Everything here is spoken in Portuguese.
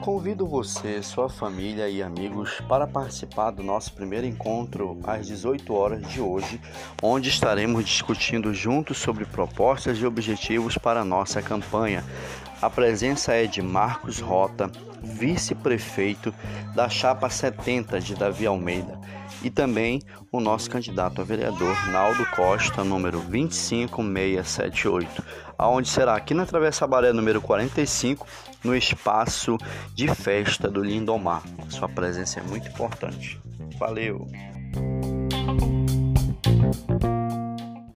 Convido você, sua família e amigos para participar do nosso primeiro encontro às 18 horas de hoje, onde estaremos discutindo juntos sobre propostas e objetivos para a nossa campanha. A presença é de Marcos Rota, vice-prefeito da chapa 70 de Davi Almeida, e também o nosso candidato a vereador Naldo Costa, número 25678, aonde será aqui na Travessa Baré número 45, no espaço de festa do Lindomar. Sua presença é muito importante. Valeu!